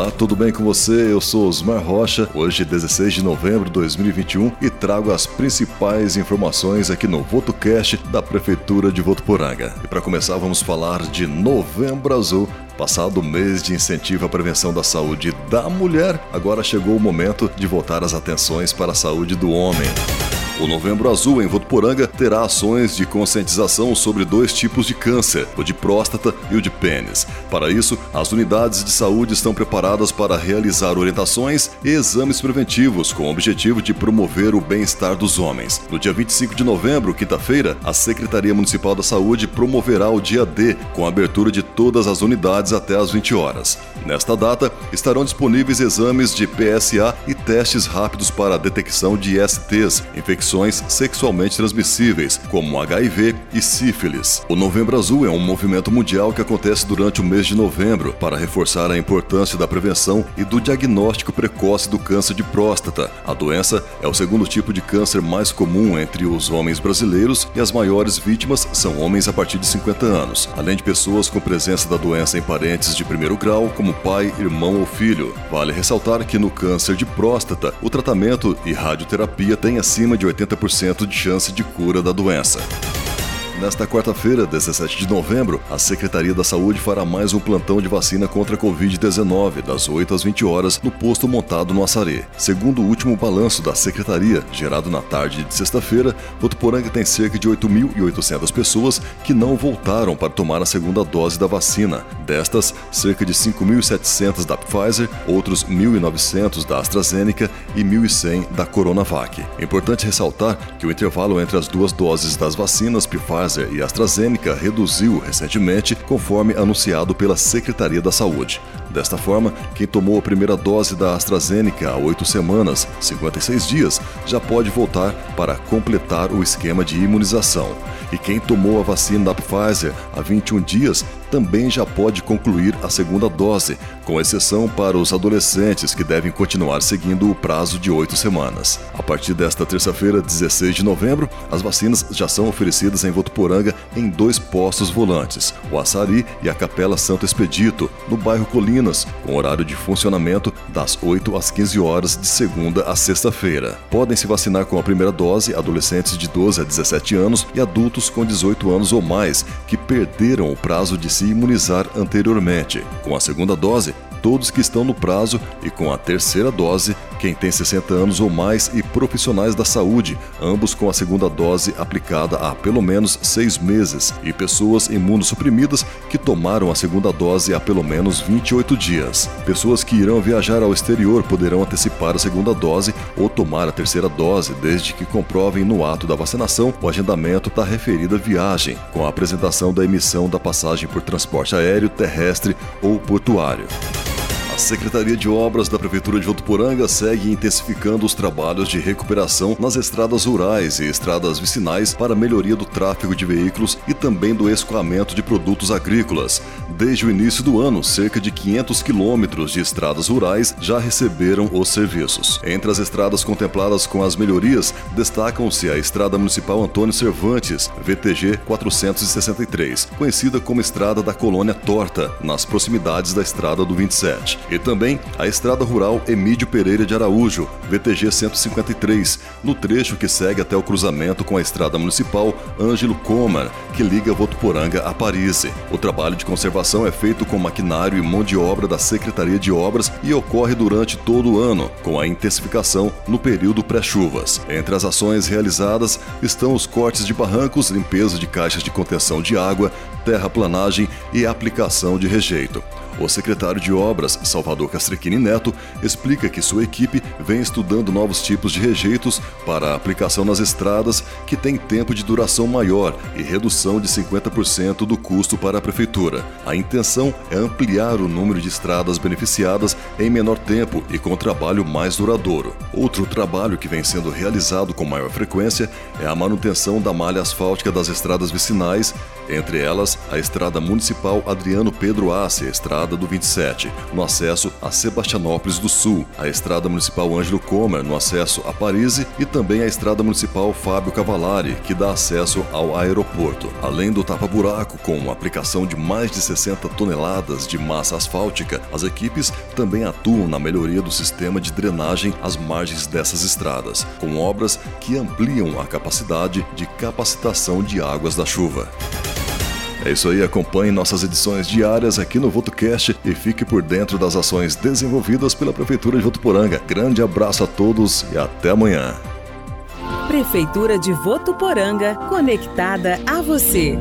Olá, tudo bem com você? Eu sou Osmar Rocha, hoje 16 de novembro de 2021 e trago as principais informações aqui no VotoCast da Prefeitura de Votuporanga. E para começar, vamos falar de Novembro Azul, Passado mês de incentivo à prevenção da saúde da mulher, agora chegou o momento de voltar as atenções para a saúde do homem. O Novembro Azul em Votuporanga terá ações de conscientização sobre dois tipos de câncer, o de próstata e o de pênis. Para isso, as unidades de saúde estão preparadas para realizar orientações e exames preventivos com o objetivo de promover o bem-estar dos homens. No dia 25 de novembro, quinta-feira, a Secretaria Municipal da Saúde promoverá o dia D com a abertura de todas as unidades até às 20 horas. Nesta data, estarão disponíveis exames de PSA e testes rápidos para a detecção de STs, infecções infecções sexualmente transmissíveis, como HIV e sífilis. O Novembro Azul é um movimento mundial que acontece durante o mês de novembro para reforçar a importância da prevenção e do diagnóstico precoce do câncer de próstata. A doença é o segundo tipo de câncer mais comum entre os homens brasileiros e as maiores vítimas são homens a partir de 50 anos, além de pessoas com presença da doença em parentes de primeiro grau, como pai, irmão ou filho. Vale ressaltar que no câncer de próstata, o tratamento e radioterapia têm acima de 80 80% de chance de cura da doença. Nesta quarta-feira, 17 de novembro, a Secretaria da Saúde fará mais um plantão de vacina contra a Covid-19, das 8 às 20 horas, no posto montado no Açaré. Segundo o último balanço da Secretaria, gerado na tarde de sexta-feira, Votuporanga tem cerca de 8.800 pessoas que não voltaram para tomar a segunda dose da vacina. Destas, cerca de 5.700 da Pfizer, outros 1.900 da AstraZeneca e 1.100 da Coronavac. É importante ressaltar que o intervalo entre as duas doses das vacinas Pfizer Pfizer e AstraZeneca reduziu recentemente, conforme anunciado pela Secretaria da Saúde. Desta forma, quem tomou a primeira dose da AstraZeneca há oito semanas, 56 dias, já pode voltar para completar o esquema de imunização. E quem tomou a vacina da Pfizer há 21 dias também já pode concluir a segunda dose, com exceção para os adolescentes que devem continuar seguindo o prazo de oito semanas. A partir desta terça-feira, 16 de novembro, as vacinas já são oferecidas em Votuporanga em dois postos volantes, o Açari e a Capela Santo Expedito, no bairro Colinas, com horário de funcionamento das 8 às 15 horas de segunda a sexta-feira. Podem se vacinar com a primeira dose adolescentes de 12 a 17 anos e adultos adultos com 18 anos ou mais que perderam o prazo de se imunizar anteriormente. Com a segunda dose, todos que estão no prazo e com a terceira dose, quem tem 60 anos ou mais e profissionais da saúde, ambos com a segunda dose aplicada há pelo menos seis meses, e pessoas imunossuprimidas que tomaram a segunda dose há pelo menos 28 dias. Pessoas que irão viajar ao exterior poderão antecipar a segunda dose ou tomar a terceira dose, desde que comprovem no ato da vacinação o agendamento da referida viagem, com a apresentação da emissão da passagem por transporte aéreo, terrestre ou portuário. Secretaria de Obras da Prefeitura de Votuporanga segue intensificando os trabalhos de recuperação nas estradas rurais e estradas vicinais para melhoria do tráfego de veículos e também do escoamento de produtos agrícolas. Desde o início do ano, cerca de 500 quilômetros de estradas rurais já receberam os serviços. Entre as estradas contempladas com as melhorias, destacam-se a Estrada Municipal Antônio Cervantes, VTG 463, conhecida como Estrada da Colônia Torta, nas proximidades da Estrada do 27 e também a Estrada Rural Emídio Pereira de Araújo, VTG 153, no trecho que segue até o cruzamento com a Estrada Municipal Ângelo Comar, que liga Votuporanga a Paris. O trabalho de conservação é feito com maquinário e mão de obra da Secretaria de Obras e ocorre durante todo o ano, com a intensificação no período pré-chuvas. Entre as ações realizadas estão os cortes de barrancos, limpeza de caixas de contenção de água, terraplanagem e aplicação de rejeito. O secretário de Obras, Salvador Castrequini Neto, explica que sua equipe vem estudando novos tipos de rejeitos para aplicação nas estradas que têm tempo de duração maior e redução de 50% do custo para a prefeitura. A intenção é ampliar o número de estradas beneficiadas em menor tempo e com trabalho mais duradouro. Outro trabalho que vem sendo realizado com maior frequência é a manutenção da malha asfáltica das estradas vicinais, entre elas a Estrada Municipal Adriano Pedro Ace, Estrada Estrada do 27, no acesso a Sebastianópolis do Sul, a Estrada Municipal Ângelo Comer, no acesso a Paris e também a Estrada Municipal Fábio Cavalari, que dá acesso ao aeroporto. Além do tapa-buraco, com aplicação de mais de 60 toneladas de massa asfáltica, as equipes também atuam na melhoria do sistema de drenagem às margens dessas estradas, com obras que ampliam a capacidade de capacitação de águas da chuva. É isso aí, acompanhe nossas edições diárias aqui no VotoCast e fique por dentro das ações desenvolvidas pela Prefeitura de Votuporanga. Grande abraço a todos e até amanhã. Prefeitura de Votuporanga, conectada a você.